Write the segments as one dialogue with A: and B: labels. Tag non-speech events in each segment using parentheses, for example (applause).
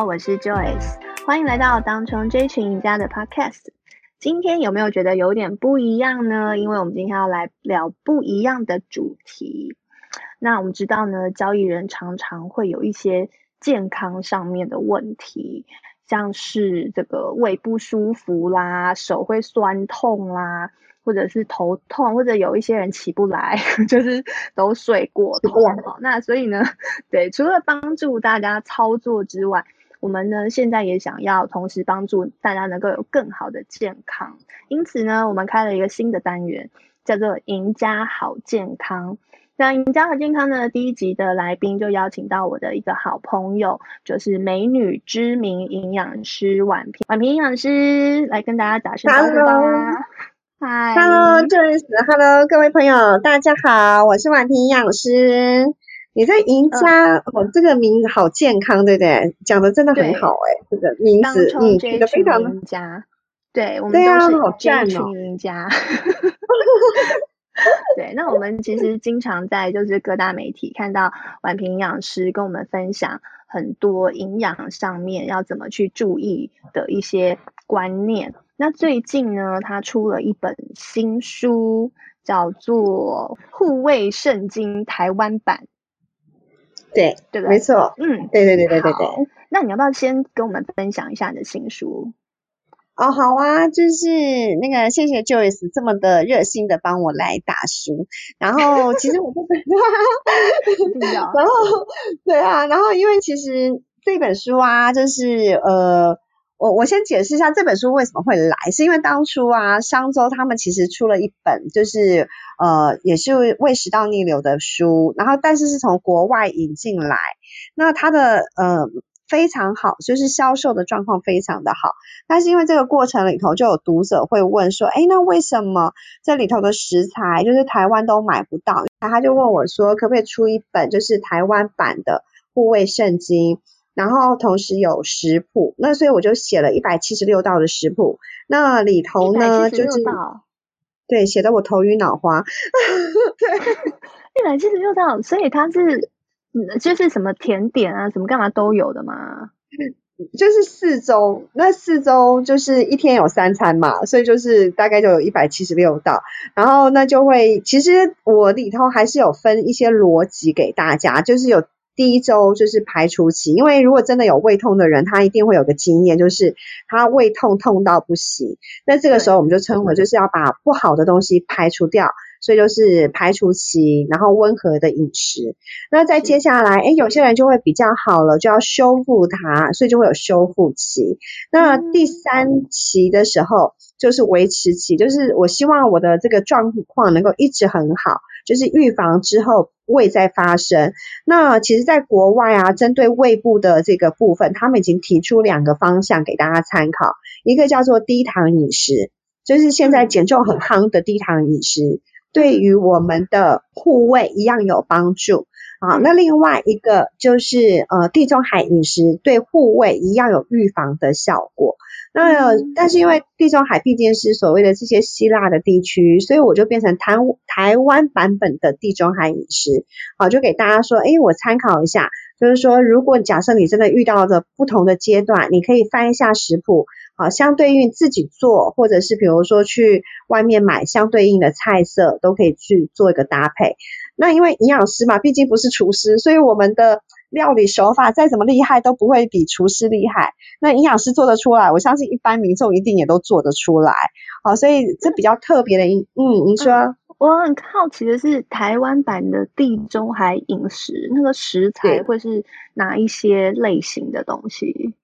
A: 好，我是 Joyce，欢迎来到当冲这群赢家的 Podcast。今天有没有觉得有点不一样呢？因为我们今天要来聊不一样的主题。那我们知道呢，交易人常常会有一些健康上面的问题，像是这个胃不舒服啦，手会酸痛啦。或者是头痛，或者有一些人起不来，(laughs) 就是都睡过头。那所以呢，对，除了帮助大家操作之外，我们呢现在也想要同时帮助大家能够有更好的健康。因此呢，我们开了一个新的单元，叫做“赢家好健康”。那“赢家好健康”呢，第一集的来宾就邀请到我的一个好朋友，就是美女知名营养师婉平。婉平营养师来跟大家打声招呼吧。嗨
B: ，Hello Joyce，Hello 各位朋友，大家好，我是婉平营养师。你在赢家、嗯、哦，这个名字好健康，对不对？讲的真的很好哎，这个名字你取得非常的
A: 赢家。对，我们都是这群赢家。(laughs) 对，那我们其实经常在就是各大媒体看到宛平营养师跟我们分享很多营养上面要怎么去注意的一些观念。那最近呢，他出了一本新书，叫做《护卫圣经》台湾版。
B: 对，
A: 对对？
B: 没错。嗯，对对对对对对。
A: 那你要不要先跟我们分享一下你的新书？
B: 哦，好啊，就是那个谢谢 Joyce 这么的热心的帮我来打书。然后 (laughs) 其实我就 (laughs) 然后对啊，然后因为其实这本书啊，就是呃。我我先解释一下这本书为什么会来，是因为当初啊，商周他们其实出了一本，就是呃，也是胃食道逆流的书，然后但是是从国外引进来，那它的呃非常好，就是销售的状况非常的好，但是因为这个过程里头就有读者会问说，诶，那为什么这里头的食材就是台湾都买不到？他就问我说，可不可以出一本就是台湾版的护卫圣经？然后同时有食谱，那所以我就写了一百七十六道的食谱。那里头呢，就是对，写得我头晕脑花。(laughs)
A: 对，(laughs) 一百七十六道，所以它是就是什么甜点啊，什么干嘛都有的嘛？(laughs)
B: 就是四周，那四周就是一天有三餐嘛，所以就是大概就有一百七十六道。然后那就会，其实我里头还是有分一些逻辑给大家，就是有。第一周就是排除期，因为如果真的有胃痛的人，他一定会有个经验，就是他胃痛痛到不行。那这个时候我们就称为就是要把不好的东西排除掉，所以就是排除期，然后温和的饮食。那再接下来，诶，有些人就会比较好了，就要修复它，所以就会有修复期。那第三期的时候就是维持期，就是我希望我的这个状况能够一直很好。就是预防之后胃再发生。那其实，在国外啊，针对胃部的这个部分，他们已经提出两个方向给大家参考。一个叫做低糖饮食，就是现在减重很夯的低糖饮食，对于我们的护胃一样有帮助。啊，那另外一个就是呃地中海饮食，对护胃一样有预防的效果。那但是因为地中海毕竟是所谓的这些希腊的地区，所以我就变成台台湾版本的地中海饮食。好，就给大家说，诶，我参考一下，就是说，如果假设你真的遇到的不同的阶段，你可以翻一下食谱，好，相对应自己做，或者是比如说去外面买相对应的菜色，都可以去做一个搭配。那因为营养师嘛，毕竟不是厨师，所以我们的料理手法再怎么厉害，都不会比厨师厉害。那营养师做得出来，我相信一般民众一定也都做得出来。好，所以这比较特别的，嗯，您说、
A: 我很好奇的是，台湾版的地中海饮食，那个食材会是哪一些类型的东西？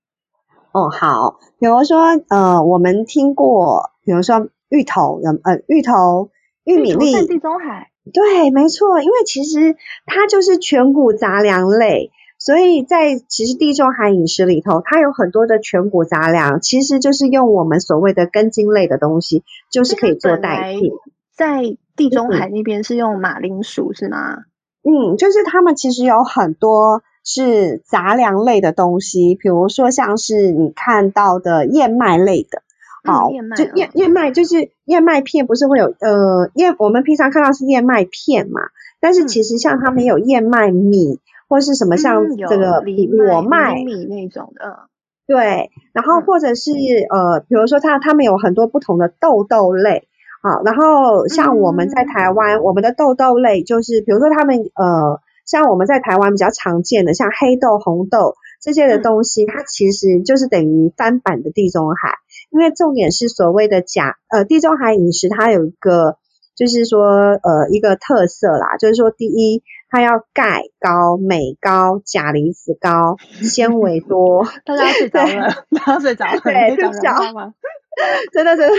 B: 哦，好，比如说，呃，我们听过，比如说芋头，呃，芋头、玉米粒，
A: 地中海。
B: 对，没错，因为其实它就是全谷杂粮类，所以在其实地中海饮食里头，它有很多的全谷杂粮，其实就是用我们所谓的根茎类的东西，就是可以做代替。
A: 在地中海那边是用马铃薯，是吗？
B: 嗯，就是他们其实有很多是杂粮类的东西，比如说像是你看到的燕麦类的。好，就燕燕麦就是燕麦片，不是会有呃燕，我们平常看到是燕麦片嘛，但是其实像他们有燕麦米，或是什么像这个
A: 裸麦米那种的。
B: 对，然后或者是、嗯、呃，比如说它它们有很多不同的豆豆类，好，然后像我们在台湾，嗯、我们的豆豆类就是，比如说他们呃，像我们在台湾比较常见的，像黑豆、红豆这些的东西，嗯、它其实就是等于翻版的地中海，因为重点是所谓的钾，呃，地中海饮食它有一个就是说呃一个特色啦，就是说第一。它要钙高、镁高、钾离子高、纤维多。(laughs)
A: 大家睡着了，(laughs) 大家睡着了，对，睡着
B: 吗？真 (laughs) 的真的。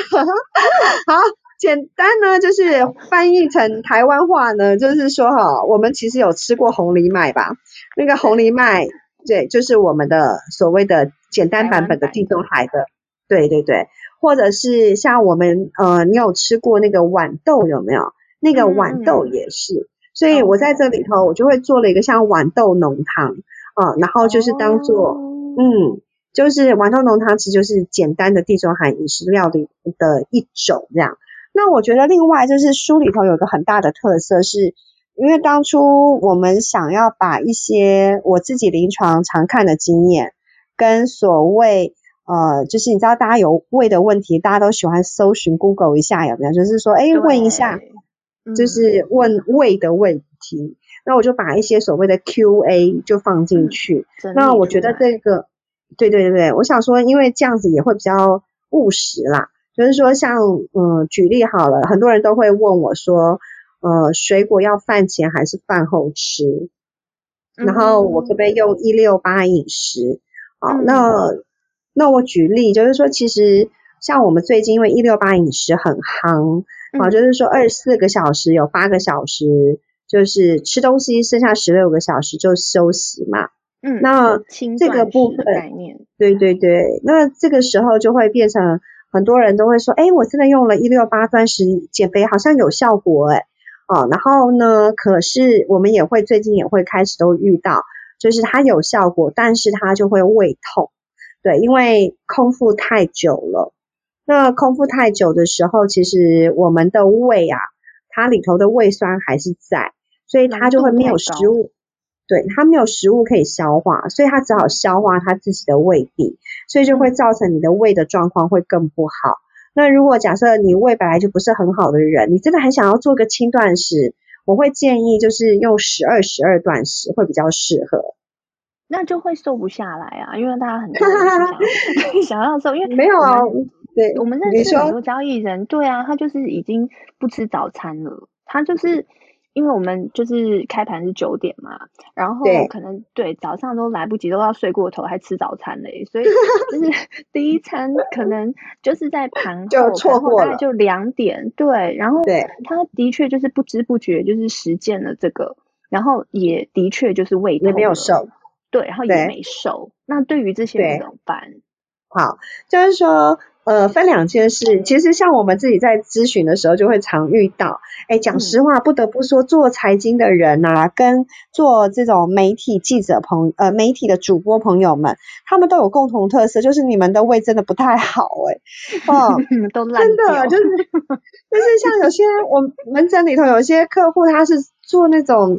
B: 好，简单呢，就是翻译成台湾话呢，就是说哈，我们其实有吃过红藜麦吧？那个红藜麦，对，就是我们的所谓的简单版本的地中海的，对对对。或者是像我们呃，你有吃过那个豌豆有没有？那个豌豆也是。嗯所以我在这里头，我就会做了一个像豌豆浓汤啊，然后就是当做，嗯，就是豌豆浓汤其实就是简单的地中海饮食料理的一种这样。那我觉得另外就是书里头有一个很大的特色是，因为当初我们想要把一些我自己临床常看的经验，跟所谓呃，就是你知道大家有胃的问题，大家都喜欢搜寻 Google 一下有没有？就是说，哎，问一下。就是问胃的问题，嗯、那我就把一些所谓的 Q&A 就放进去。嗯、那我觉得这个，对对对，我想说，因为这样子也会比较务实啦。就是说像，像嗯，举例好了，很多人都会问我说，呃，水果要饭前还是饭后吃？然后我可不可以用一六八饮食？好、嗯，那那我举例就是说，其实像我们最近因为一六八饮食很夯。好，就是说二十四个小时有八个小时就是吃东西，剩下十六个小时就休息嘛。嗯，那这个部分概念，对对对，那这个时候就会变成很多人都会说，哎，我真的用了一六八断食减肥，好像有效果哎。哦，然后呢，可是我们也会最近也会开始都遇到，就是它有效果，但是它就会胃痛，对，因为空腹太久了。那空腹太久的时候，其实我们的胃啊，它里头的胃酸还是在，所以它就会没有食物，对，它没有食物可以消化，所以它只好消化它自己的胃壁，所以就会造成你的胃的状况会更不好。那如果假设你胃本来就不是很好的人，你真的很想要做个轻断食，我会建议就是用十二十二断食会比较适合。
A: 那就会瘦不下来啊，因为大家很多人想要，想要瘦，因为
B: 没有啊。对，
A: 我们认识很多交易人，对啊，他就是已经不吃早餐了。他就是因为我们就是开盘是九点嘛，然后可能对，对早上都来不及，都要睡过头，还吃早餐嘞。所以 (laughs) 就是第一餐可能就是在盘后，就错过了，就两点。对，然后他的确就是不知不觉就是实践了这个，然后也的确就是胃痛，也没有瘦，对，然后也没瘦。那对于这些人怎么办？
B: 好，就是说。呃，分两件事。其实像我们自己在咨询的时候，就会常遇到。哎，讲实话，不得不说，做财经的人啊，跟做这种媒体记者朋呃媒体的主播朋友们，他们都有共同特色，就是你们的胃真的不太好哎。哦，(laughs)
A: 都烂
B: 真的就是 (laughs) 就是像有些我门诊里头有些客户，他是做那种。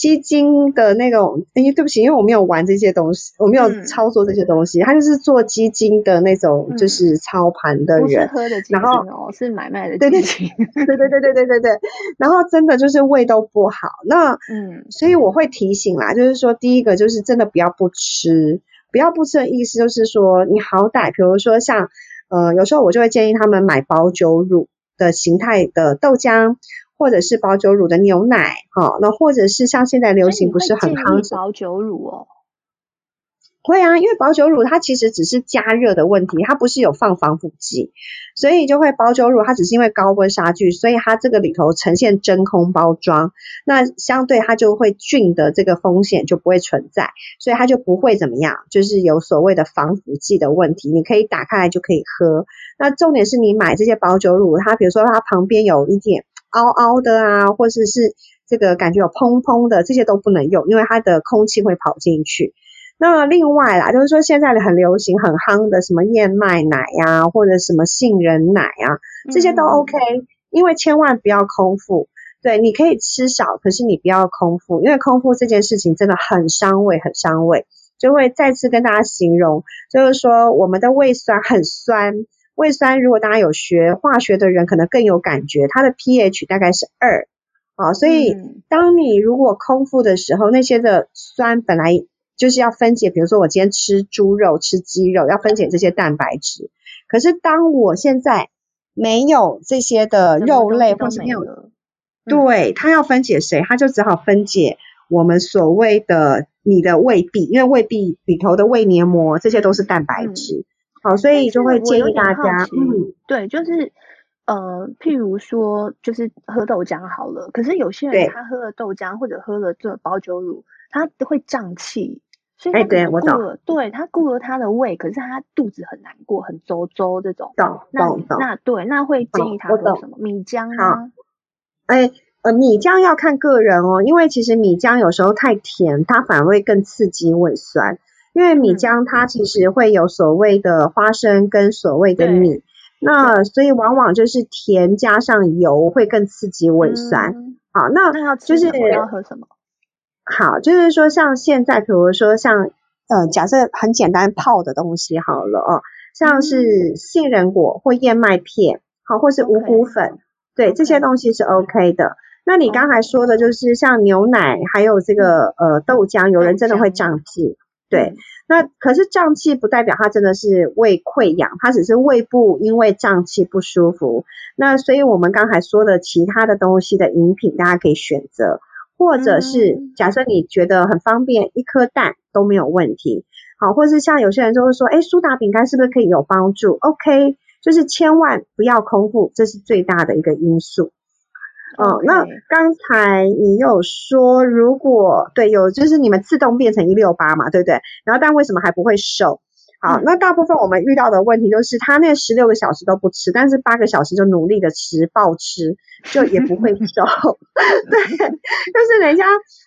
B: 基金的那种，哎，对不起，因为我没有玩这些东西，我没有操作这些东西。嗯、他就是做基金的那种，就是操盘的人。不是
A: 喝的基金哦，是买卖的基金。
B: 对对对对对对对对。然后真的就是胃都不好，那嗯，所以我会提醒啦，就是说第一个就是真的不要不吃，不要不吃的意思就是说，你好歹比如说像呃，有时候我就会建议他们买保酒乳的形态的豆浆。或者是保酒乳的牛奶，哈，那或者是像现在流行不是很夯
A: 保酒乳哦，
B: 会啊，因为保酒乳它其实只是加热的问题，它不是有放防腐剂，所以就会保酒乳它只是因为高温杀菌，所以它这个里头呈现真空包装，那相对它就会菌的这个风险就不会存在，所以它就不会怎么样，就是有所谓的防腐剂的问题，你可以打开来就可以喝。那重点是你买这些保酒乳，它比如说它旁边有一点。凹凹的啊，或者是，是这个感觉有砰砰的，这些都不能用，因为它的空气会跑进去。那另外啦，就是说现在很流行、很夯的什么燕麦奶呀、啊，或者什么杏仁奶啊，这些都 OK，因为千万不要空腹。对，你可以吃少，可是你不要空腹，因为空腹这件事情真的很伤胃，很伤胃。就会再次跟大家形容，就是说我们的胃酸很酸，胃酸如果大家有学化学的人可能更有感觉，它的 pH 大概是二，啊，所以当你如果空腹的时候，那些的酸本来就是要分解，比如说我今天吃猪肉、吃鸡肉，要分解这些蛋白质，可是当我现在没有这些的肉类或是没有，对，它要分解谁？它就只好分解我们所谓的。你的胃壁，因为胃壁里头的胃黏膜，这些都是蛋白质，嗯、好，所以就会建议大家，
A: 嗯，对，就是呃，譬如说，就是喝豆浆好了，可是有些人他喝了豆浆或者喝了这保酒乳，他会胀气，所以他顾了，欸、对他顾了他的胃，可是他肚子很难过，很周周这种，
B: 懂懂懂，
A: 那对，那会建议他喝什么米浆啊？
B: 哎。欸呃，米浆要看个人哦，因为其实米浆有时候太甜，它反而会更刺激胃酸。因为米浆它其实会有所谓的花生跟所谓的米，那所以往往就是甜加上油会更刺激胃酸。嗯、好，那
A: 那要就是要喝什么？
B: 好，就是说像现在，比如说像呃，假设很简单泡的东西好了哦，像是杏仁果或燕麦片，好，或是五谷粉.对，这些东西是 OK 的。那你刚才说的就是像牛奶，还有这个呃豆浆，有人真的会胀气，对。那可是胀气不代表它真的是胃溃疡，它只是胃部因为胀气不舒服。那所以我们刚才说的其他的东西的饮品，大家可以选择，或者是假设你觉得很方便，一颗蛋都没有问题。好，或是像有些人就会说，哎，苏打饼干是不是可以有帮助？OK，就是千万不要空腹，这是最大的一个因素。哦，okay. 那刚才你有说，如果对有就是你们自动变成一六八嘛，对不对？然后但为什么还不会瘦？好，嗯、那大部分我们遇到的问题就是他那十六个小时都不吃，但是八个小时就努力的吃暴吃，就也不会瘦。(laughs) 对，就是人家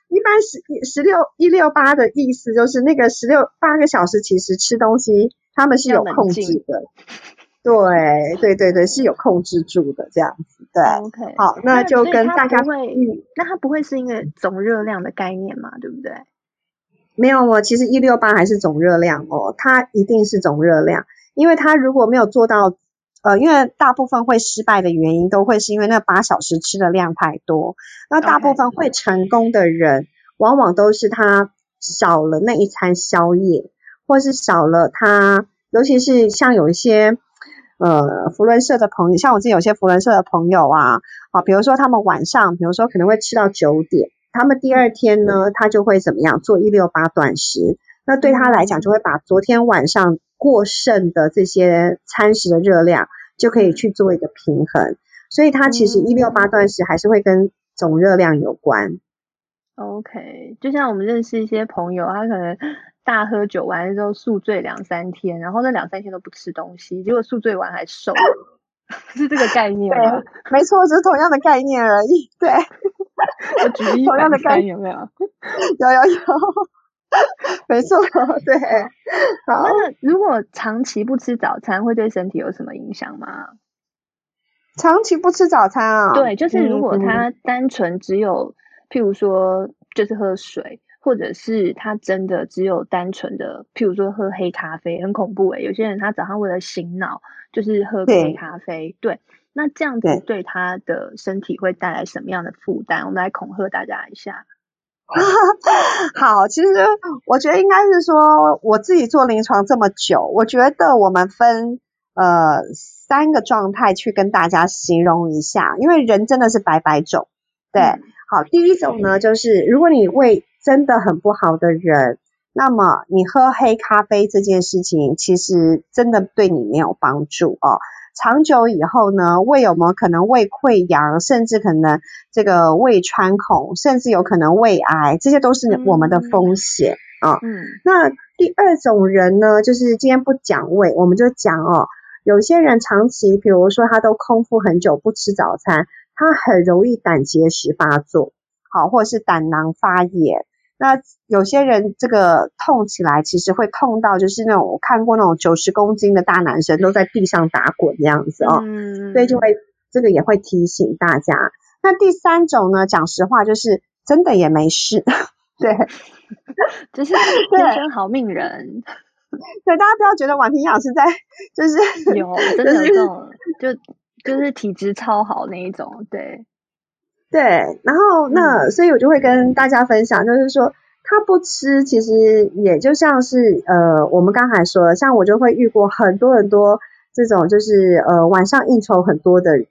B: 一般十十六一六八的意思就是那个十六八个小时其实吃东西他们是有控制的。对对对对，是有控制住的这样子，对。
A: OK，
B: 好，那就跟大家
A: 会，嗯，那它不会是一个总热量的概念嘛，对不对？
B: 没有哦，其实一六八还是总热量哦，它一定是总热量，因为它如果没有做到，呃，因为大部分会失败的原因都会是因为那八小时吃的量太多，那大部分会成功的人，okay. 往往都是他少了那一餐宵夜，或是少了他，尤其是像有一些。呃，扶轮社的朋友，像我自己有些扶轮社的朋友啊，啊，比如说他们晚上，比如说可能会吃到九点，他们第二天呢，他就会怎么样做一六八断食，那对他来讲就会把昨天晚上过剩的这些餐食的热量就可以去做一个平衡，所以他其实一六八断食还是会跟总热量有关。
A: OK，就像我们认识一些朋友，他可能。大喝酒完了之后宿醉两三天，然后那两三天都不吃东西，结果宿醉完还瘦，(laughs) 是这个概念吗？
B: 没错，只是同样的概念而已。对，(laughs)
A: 我举例同样的概念有没有？(laughs)
B: 有有有，没错，对。好，
A: 那如果长期不吃早餐，会对身体有什么影响吗？
B: 长期不吃早餐啊？
A: 对，就是如果他单纯只有，譬如说，就是喝水。或者是他真的只有单纯的，譬如说喝黑咖啡，很恐怖诶、欸、有些人他早上为了醒脑，就是喝黑咖啡。对，对，那这样子对他的身体会带来什么样的负担？我们来恐吓大家一下。(laughs)
B: 好，其实我觉得应该是说，我自己做临床这么久，我觉得我们分呃三个状态去跟大家形容一下，因为人真的是百百种。对，嗯、好，第一种呢，就是如果你胃真的很不好的人，那么你喝黑咖啡这件事情，其实真的对你没有帮助哦。长久以后呢，胃有没有可能胃溃疡，甚至可能这个胃穿孔，甚至有可能胃癌，这些都是我们的风险啊。嗯，哦，那第二种人呢，就是今天不讲胃，我们就讲哦，有些人长期，比如说他都空腹很久，不吃早餐，他很容易胆结石发作，好，或者是胆囊发炎。那有些人这个痛起来，其实会痛到就是那种我看过那种九十公斤的大男生都在地上打滚这样子哦，嗯，所以就会这个也会提醒大家。那第三种呢，讲实话就是真的也没事，对，(laughs)
A: 就是天生好命人。
B: 对，大家不要觉得婉萍营养师在，就是
A: 有真的有这种，就就是体质超好那一种，对，
B: 对。然后那、嗯、所以我就会跟大家分享，就是说他不吃，其实也就像是呃，我们刚才说的，像我就会遇过很多很多这种，就是呃晚上应酬很多的人，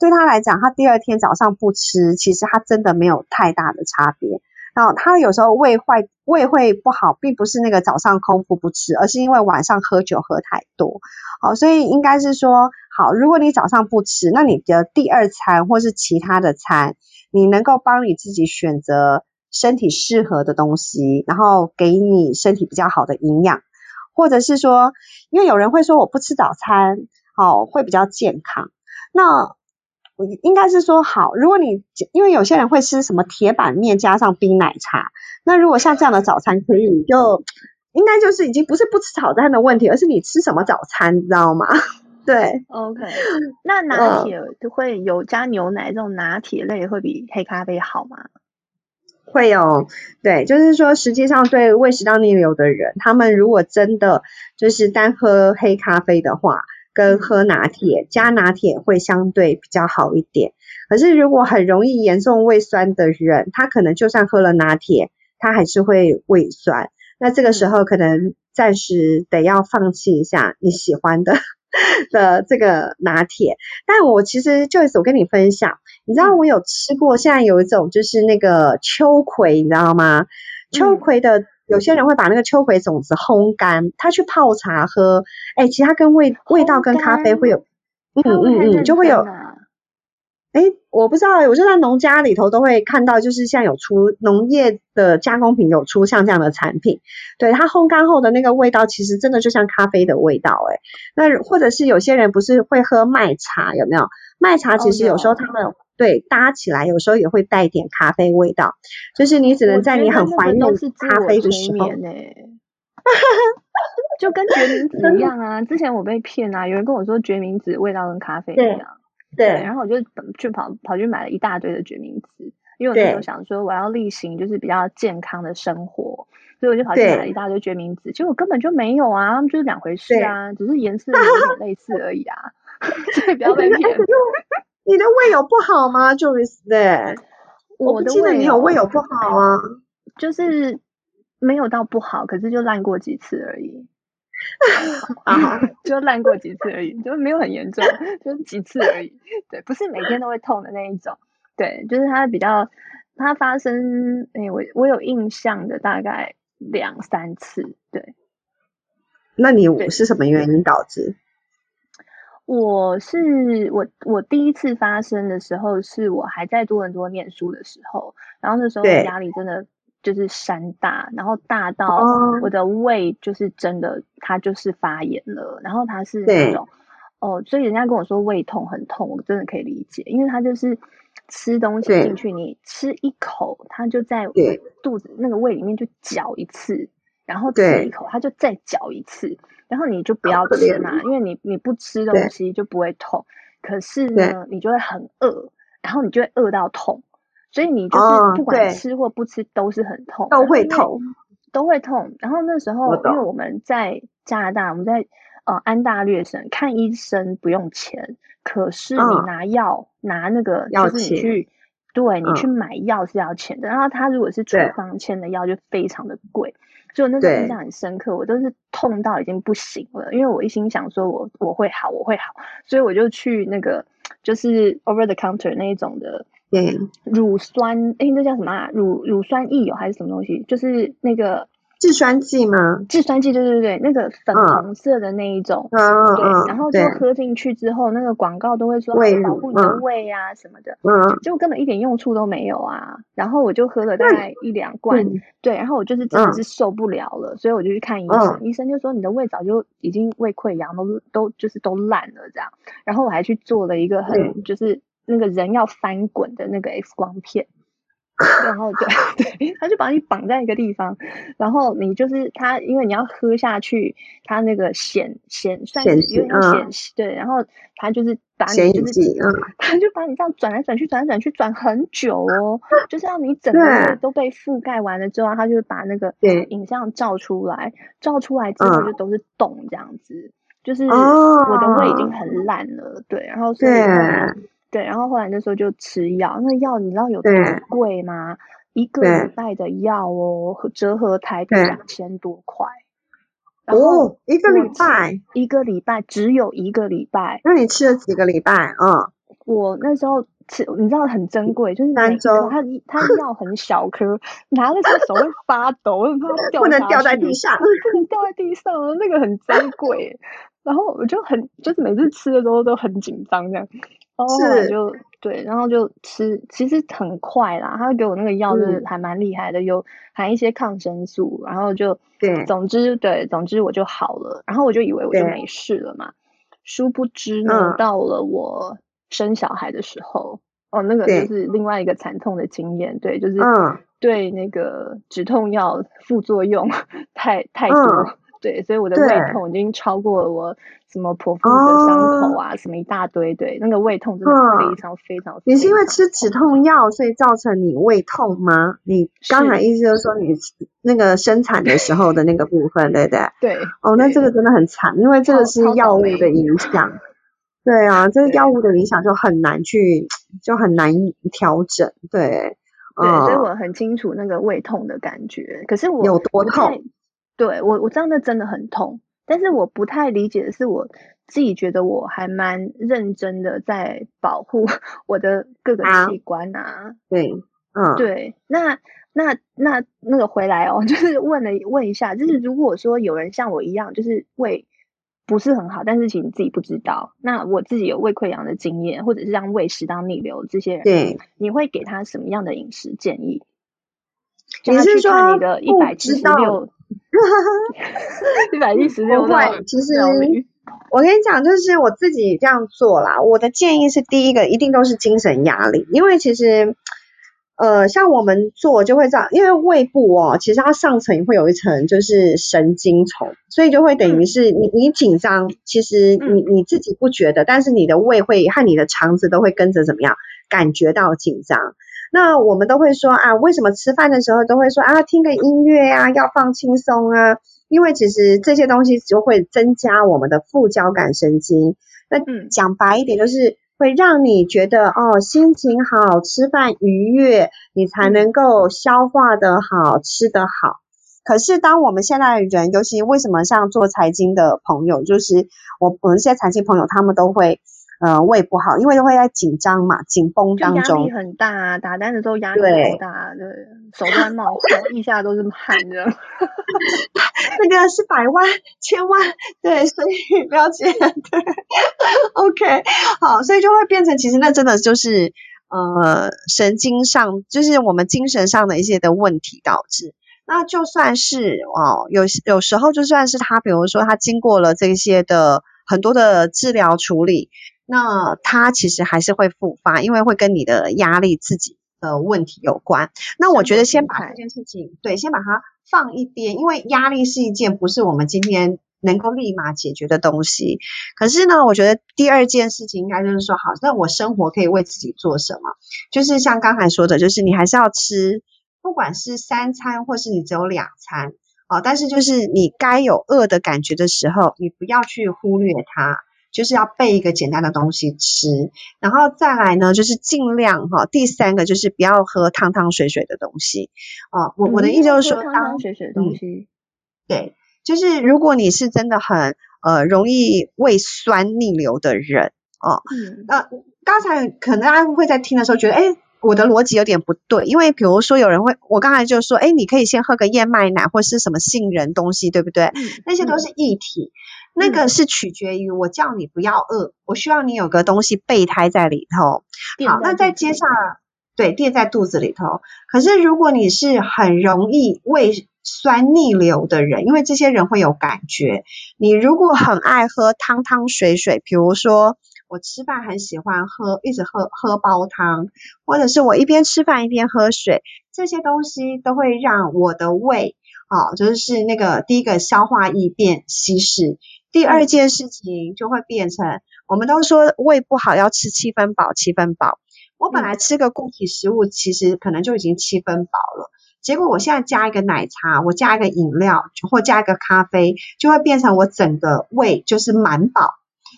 B: 对他来讲，他第二天早上不吃，其实他真的没有太大的差别。然后他有时候胃坏，胃会不好，并不是那个早上空腹不吃，而是因为晚上喝酒喝太多。好，所以应该是说，好，如果你早上不吃，那你的第二餐或是其他的餐，你能够帮你自己选择身体适合的东西，然后给你身体比较好的营养，或者是说，因为有人会说我不吃早餐，好，会比较健康。那应该是说好，如果你因为有些人会吃什么铁板面加上冰奶茶，那如果像这样的早餐可以，你就应该就是已经不是不吃早餐的问题，而是你吃什么早餐，你知道吗？(laughs) 对
A: ，OK，那拿铁就会有加牛奶这种拿铁类会比黑咖啡好吗？
B: 会有，对，就是说实际上对胃食道逆流的人，他们如果真的就是单喝黑咖啡的话。跟喝拿铁加拿铁会相对比较好一点，可是如果很容易严重胃酸的人，他可能就算喝了拿铁，他还是会胃酸。那这个时候可能暂时得要放弃一下你喜欢的的这个拿铁。但我其实就是我跟你分享，你知道我有吃过，现在有一种就是那个秋葵，你知道吗？秋葵的。有些人会把那个秋葵种子烘干，他去泡茶喝，哎，其实它跟味味道跟咖啡会有，嗯嗯嗯，就会有，哎，我不知道，我就在农家里头都会看到，就是像有出农业的加工品有出像这样的产品，对，它烘干后的那个味道，其实真的就像咖啡的味道，哎，那或者是有些人不是会喝麦茶，有没有？麦茶其实有时候他们。对，搭起来有时候也会带点咖啡味道，就是你只能在你很怀念咖啡的时候，
A: 就跟决明子一样啊。之前我被骗啊，有人跟我说决明子味道跟咖啡一样，对，对对，然后我就去跑跑去买了一大堆的决明子，因为我那时候想说我要例行就是比较健康的生活，所以我就跑去买了一大堆决明子，结果根本就没有啊，他们就是两回事啊，只是颜色有点类似而已啊，(laughs) 所以不要被骗。(laughs)
B: 你的胃有不好吗？Joyce 对，我不记得你有胃有不好啊，
A: 就是没有到不好，可是就烂过几次而已。(laughs)
B: 啊，(laughs)
A: 就烂过几次而已，就没有很严重，就是几次而已。对，不是每天都会痛的那一种。对，就是它比较，它发生，哎，我我有印象的大概两三次。对，
B: 那你是什么原因导致？
A: 我是我我第一次发生的时候，是我还在多伦多念书的时候，然后那时候压力真的就是山大，然后大到我的胃就是真的，它就是发炎了，然后它是那种哦，所以人家跟我说胃痛很痛，我真的可以理解，因为它就是吃东西进去，你吃一口，它就在肚子那个胃里面就搅一次，然后吃一口，它就再搅一次。然后你就不要吃嘛，因为你你不吃东西就不会痛。可是呢，你就会很饿，然后你就会饿到痛，所以你就是不管吃或不吃都是很痛，
B: 都会痛，
A: 都会痛。然后那时候，因为我们在加拿大，我们在呃安大略省看医生不用钱，可是你拿药拿那个就是你去，对你去买药是要钱的。然后他如果是处方签的药就非常的贵。就那时候印象很深刻，我都是痛到已经不行了，因为我一心想说我我会好，我会好，所以我就去那个就是 over the counter 那一种的，对，乳酸，哎，那叫什么啊？乳乳酸液油还是什么东西？就是那个。
B: 制酸剂吗？
A: 制酸剂，对对对，那个粉红色的那一种，
B: 嗯、
A: 对，然后就喝进去之后，那个广告都会说保护你的胃啊什么的，嗯，结果根本一点用处都没有啊。然后我就喝了大概一两罐，嗯、对，然后我就是真的是受不了了，嗯、所以我就去看医生，嗯、医生就说你的胃早就已经胃溃疡，都都就是都烂了这样。然后我还去做了一个很、嗯、就是那个人要翻滚的那个 X 光片。然后对 (laughs) 对，他就把你绑在一个地方，然后你就是他，因为你要喝下去，他那个显显算是有点咸，对，然后他就是把你就是他就把你这样转来转去，转来转去，转很久哦，就是让你整个胃都被覆盖完了之后，他就把那个影像照出来，照出来之后就都是洞这样子，就是我的胃已经很烂了，对，然后所以。对，然后后来那时候就吃药，那药你知道有多贵吗？一个礼拜的药哦，折合台币两千多块。
B: 哦，一个礼拜，
A: 一个礼拜只有一个礼拜。
B: 那你吃了几个礼拜？嗯，
A: 我那时候吃，你知道很珍贵，就是三周。它它药很小颗，拿的时候手会发抖，我怕它掉，(laughs)
B: 不能掉在地上，
A: 不能掉在地上，那个很珍贵。然后我就很，就是每次吃的时候都很紧张这样。然后后来就对，然后就吃，其实很快啦。他给我那个药是还蛮厉害的，嗯、有含一些抗生素，然后就对，总之对，总之我就好了。然后我就以为我就没事了嘛，殊不知呢，嗯、到了我生小孩的时候，哦，那个就是另外一个惨痛的经验。对，就是对那个止痛药副作用 (laughs) 太太多。嗯对，所以我的胃痛已经超过了我什么剖腹的伤口啊，什么一大堆。对，那个胃痛真的非常非常。
B: 你是因为吃止痛药，所以造成你胃痛吗？你刚才意思就是说你那个生产的时候的那个部分，对不对？对。哦，那这个真的很惨，因为这个是药物的影响。对啊，这个药物的影响就很难去，就很难调整。对。
A: 对，所以我很清楚那个胃痛的感觉。可是我
B: 有多痛？
A: 对我，我知道那真的很痛，但是我不太理解的是，我自己觉得我还蛮认真的在保护 (laughs) 我的各个器官啊。啊
B: 对，嗯，
A: 对，那那那那个回来哦，(laughs) 就是问了问一下，就是如果说有人像我一样，就是胃不是很好，但是其实你自己不知道，那我自己有胃溃疡的经验，或者是让胃食道逆流这些人，
B: 对，
A: 你会给他什么样的饮食建议？你是说你的一百七十六？(laughs) 一百一十六块，
B: 其实我跟你讲，就是我自己这样做啦。我的建议是，第一个一定都是精神压力，因为其实，呃，像我们做就会这样，因为胃部哦，其实它上层会有一层就是神经丛，所以就会等于是你你紧张，其实你你自己不觉得，但是你的胃会和你的肠子都会跟着怎么样感觉到紧张。那我们都会说啊，为什么吃饭的时候都会说啊，听个音乐啊，要放轻松啊？因为其实这些东西就会增加我们的副交感神经。那讲白一点，就是会让你觉得哦，心情好，吃饭愉悦，你才能够消化得好，吃得好。可是当我们现在的人，尤其为什么像做财经的朋友，就是我我们现在财经朋友，他们都会。呃，胃不好，因为会在紧张嘛，紧绷当中，
A: 压力很大啊，打单的时候压力很大，对，对，手都在冒汗，(laughs) 一下都是汗的。(laughs)
B: 那个是百万、千万，对，所以不要紧，对，OK，好，所以就会变成，其实那真的就是呃，神经上，就是我们精神上的一些的问题导致。那就算是哦，有有时候就算是他，比如说他经过了这些的很多的治疗处理。那它其实还是会复发，因为会跟你的压力、自己的问题有关。那我觉得先把这件事情，对，先把它放一边，因为压力是一件不是我们今天能够立马解决的东西。可是呢，我觉得第二件事情应该就是说，好，那我生活可以为自己做什么？就是像刚才说的，就是你还是要吃，不管是三餐或是你只有两餐，啊，但是就是你该有饿的感觉的时候，你不要去忽略它。就是要备一个简单的东西吃，然后再来呢，就是尽量哈。第三个就是不要喝汤汤水水的东西哦。我我的意思就是说，汤
A: 汤水水的东西，嗯，
B: 对，就是如果你是真的很呃容易胃酸逆流的人哦，嗯，那刚才可能大家会在听的时候觉得，哎，我的逻辑有点不对，因为比如说有人会，我刚才就说，哎，你可以先喝个燕麦奶或是什么杏仁东西，对不对？嗯，那些都是液体。那个是取决于我叫你不要饿，我需要你有个东西备胎在里头。好，那再接下来，对，垫在肚子里头。可是如果你是很容易胃酸逆流的人，因为这些人会有感觉。你如果很爱喝汤汤水水，比如说我吃饭很喜欢喝，一直喝喝煲汤，或者是我一边吃饭一边喝水，这些东西都会让我的胃，啊，就是那个第一个消化液变稀释，第二件事情就会变成，我们都说胃不好要吃七分饱，七分饱。我本来吃个固体食物，其实可能就已经七分饱了。结果我现在加一个奶茶，我加一个饮料，或加一个咖啡，就会变成我整个胃就是满饱，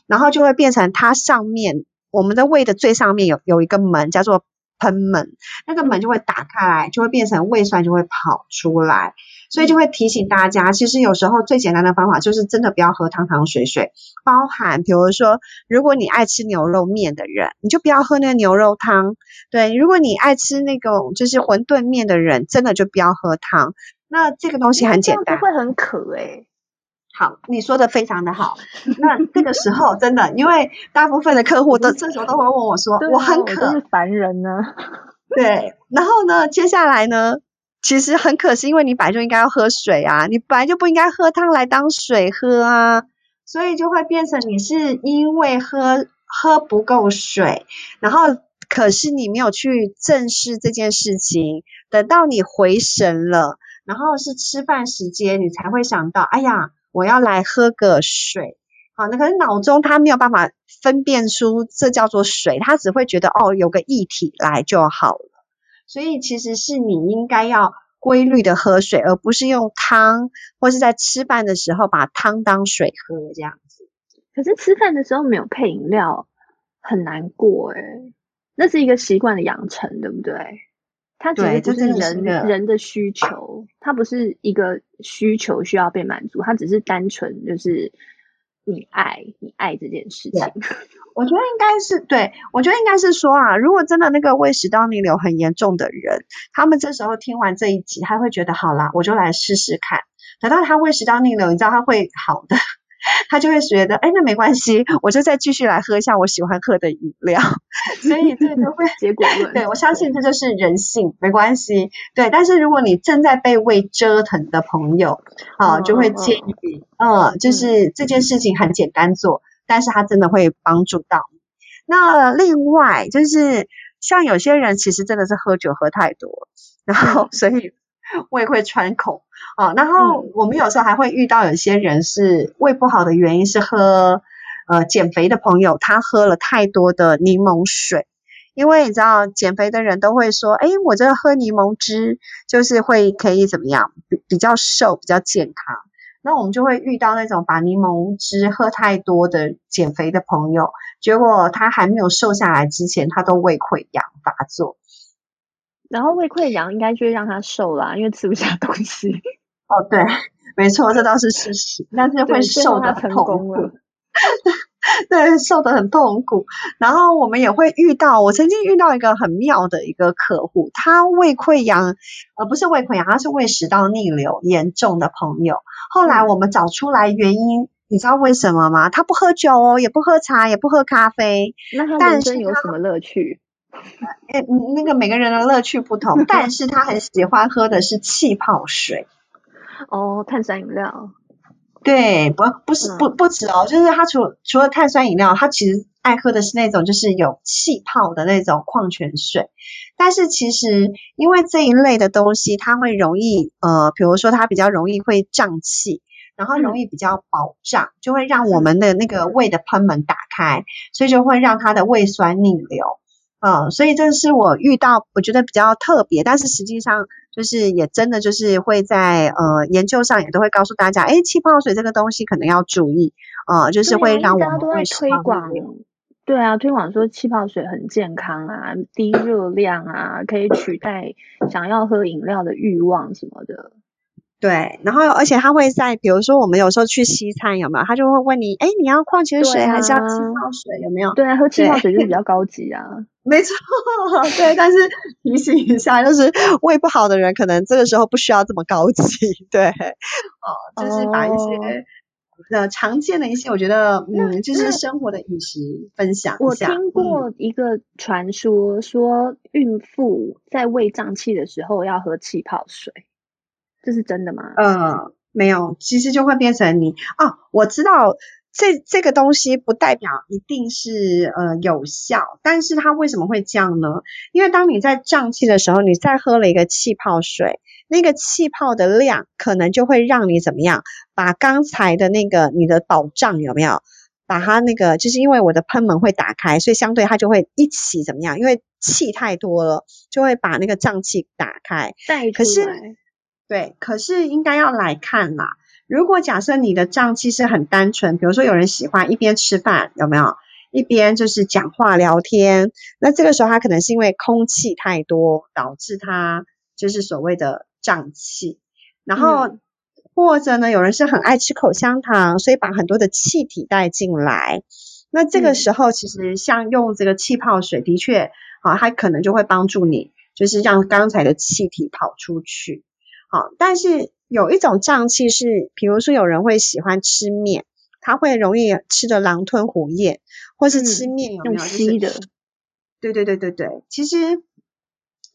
B: 然后就会变成它上面，我们的胃的最上面有有一个门叫做喷门，那个门就会打开来，就会变成胃酸就会跑出来。所以就会提醒大家，其实有时候最简单的方法就是真的不要喝汤汤水水，包含比如说，如果你爱吃牛肉面的人，你就不要喝那个牛肉汤。对，如果你爱吃那个就是馄饨面的人，真的就不要喝汤。那这个东西很简单，
A: 会很渴诶、
B: 好，你说的非常的好。那这个时候真的，因为大部分的客户都这时候都会问我说，我很渴，
A: 我是凡人呢。(laughs)
B: 对，然后呢，接下来呢？其实很可惜，因为你本来就应该要喝水啊，你本来就不应该喝汤来当水喝啊，所以就会变成你是因为喝喝不够水，然后可是你没有去正视这件事情，等到你回神了，然后是吃饭时间，你才会想到，哎呀，我要来喝个水。好，那可是脑中他没有办法分辨出这叫做水，他只会觉得哦，有个液体来就好了。所以其实是你应该要规律的喝水，而不是用汤或是在吃饭的时候把汤当水喝这样子。
A: 可是吃饭的时候没有配饮料很难过诶，那是一个习惯的养成，对不对？它其实就是人人的需求，它不是一个需求需要被满足，它只是单纯就是。你爱你爱这件事情，(laughs)
B: 我觉得应该是对，我觉得应该是说啊，如果真的那个胃食道逆流很严重的人，他们这时候听完这一集，他会觉得好啦，我就来试试看，等到他胃食道逆流，你知道他会好的。他就会觉得，哎，那没关系，我就再继续来喝一下我喜欢喝的饮料。(laughs) 所以这个会 (laughs)
A: 结果论，
B: 对，我相信这就是人性，没关系。对，但是如果你正在被胃折腾的朋友，啊，就会建议，嗯，就是这件事情很简单做，但是它真的会帮助到。那另外就是像有些人其实真的是喝酒喝太多，然后所以。胃会穿孔啊，然后我们有时候还会遇到有些人是胃不好的原因是喝呃减肥的朋友，他喝了太多的柠檬水，因为你知道减肥的人都会说，哎，我这个喝柠檬汁就是会可以怎么样，比比较瘦，比较健康。那我们就会遇到那种把柠檬汁喝太多的减肥的朋友，结果他还没有瘦下来之前，他都胃溃疡发作。
A: 然后胃溃疡应该就会让他瘦啦，因为吃不下东西。(laughs)
B: 哦，对，没错，这倒是事实。但是会瘦的很痛苦。(laughs) 对，瘦的很痛苦。然后我们也会遇到，我曾经遇到一个很妙的一个客户，他胃溃疡，呃，不是胃溃疡，他是胃食道逆流严重的朋友。后来我们找出来原因，你知道为什么吗？他不喝酒哦，也不喝茶，也不喝咖啡。
A: 那他人生有什么乐趣？
B: 哎，那个每个人的乐趣不同，但是他很喜欢喝的是气泡水。(laughs)
A: 哦，碳酸饮料。
B: 对，不不是不不止哦，就是他除除了碳酸饮料，他其实爱喝的是那种就是有气泡的那种矿泉水。但是其实因为这一类的东西，它会容易呃，比如说它比较容易会胀气，然后容易比较饱胀，就会让我们的那个胃的喷门打开，所以就会让它的胃酸逆流。嗯，所以这是我遇到我觉得比较特别，但是实际上就是也真的就是会在呃研究上也都会告诉大家，诶，气泡水这个东西可能要注意，呃，就是会让我们会
A: 推广，对啊，推广说气泡水很健康啊，低热量啊，可以取代想要喝饮料的欲望什么的。
B: 对，然后而且他会在，比如说我们有时候去西餐有没有？他就会问你，哎，你要矿泉水还是要气泡水？有没有？
A: 对啊，喝气泡水就是比较 (laughs) 高级啊。
B: 没错，对，但是提醒一下，就是胃不好的人可能这个时候不需要这么高级。对，哦，就是把一些呃常见的一些，我觉得嗯，就是生活的饮食分享一下。
A: 我听过一个传说，说孕妇在胃胀气的时候要喝气泡水。这是真的吗？
B: 呃，没有，其实就会变成你哦，我知道这这个东西不代表一定是呃有效，但是它为什么会这样呢？因为当你在胀气的时候，你再喝了一个气泡水，那个气泡的量可能就会让你怎么样，把刚才的那个你的饱胀有没有，把它那个就是因为我的喷门会打开，所以相对它就会一起怎么样？因为气太多了，就会把那个胀气打开。
A: 带出来。
B: 可是，对，可是应该要来看啦。如果假设你的胀气是很单纯，比如说有人喜欢一边吃饭，有没有？一边就是讲话聊天，那这个时候他可能是因为空气太多导致他就是所谓的胀气。然后、嗯、或者呢，有人是很爱吃口香糖，所以把很多的气体带进来。那这个时候其实像用这个气泡水，的确啊，它可能就会帮助你，就是让刚才的气体跑出去。好，但是。有一种胀气是，比如说有人会喜欢吃面，他会容易吃的狼吞虎咽，或是吃面有没有吸的？对对对对对，其实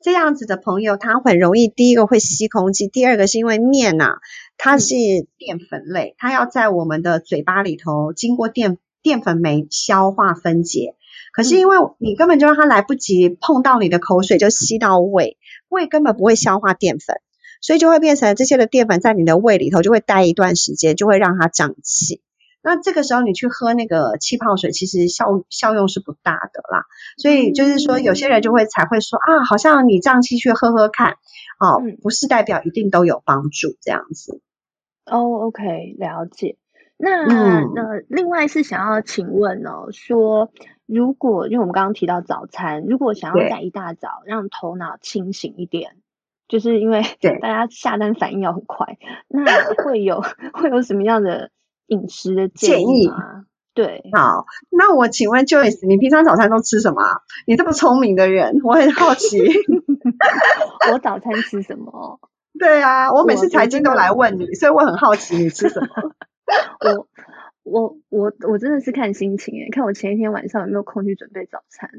B: 这样子的朋友，他很容易第一个会吸空气，第二个是因为面呐、啊，它是淀粉类，它要在我们的嘴巴里头经过淀淀粉酶消化分解，可是因为你根本就让它来不及碰到你的口水就吸到胃，胃根本不会消化淀粉。所以就会变成这些的淀粉在你的胃里头就会待一段时间，就会让它胀气。那这个时候你去喝那个气泡水，其实效效用是不大的啦。所以就是说，有些人就会才会说啊，好像你胀气去喝喝看，哦，不是代表一定都有帮助这样子。
A: 哦，OK，了解。那那、嗯、另外是想要请问哦，说如果因为我们刚刚提到早餐，如果想要在一大早让头脑清醒一点。就是因为大家下单反应要很快，那会有会有什么样的饮食的建议吗？对，
B: 好，那我请问 Joyce，你平常早餐都吃什么？你这么聪明的人，我很好奇。(laughs)
A: 我早餐吃什么？(laughs)
B: 对啊，我每次财经都来问你，所以我很好奇你吃什么。(laughs)
A: 我我我我真的是看心情诶，看我前一天晚上有没有空去准备早餐。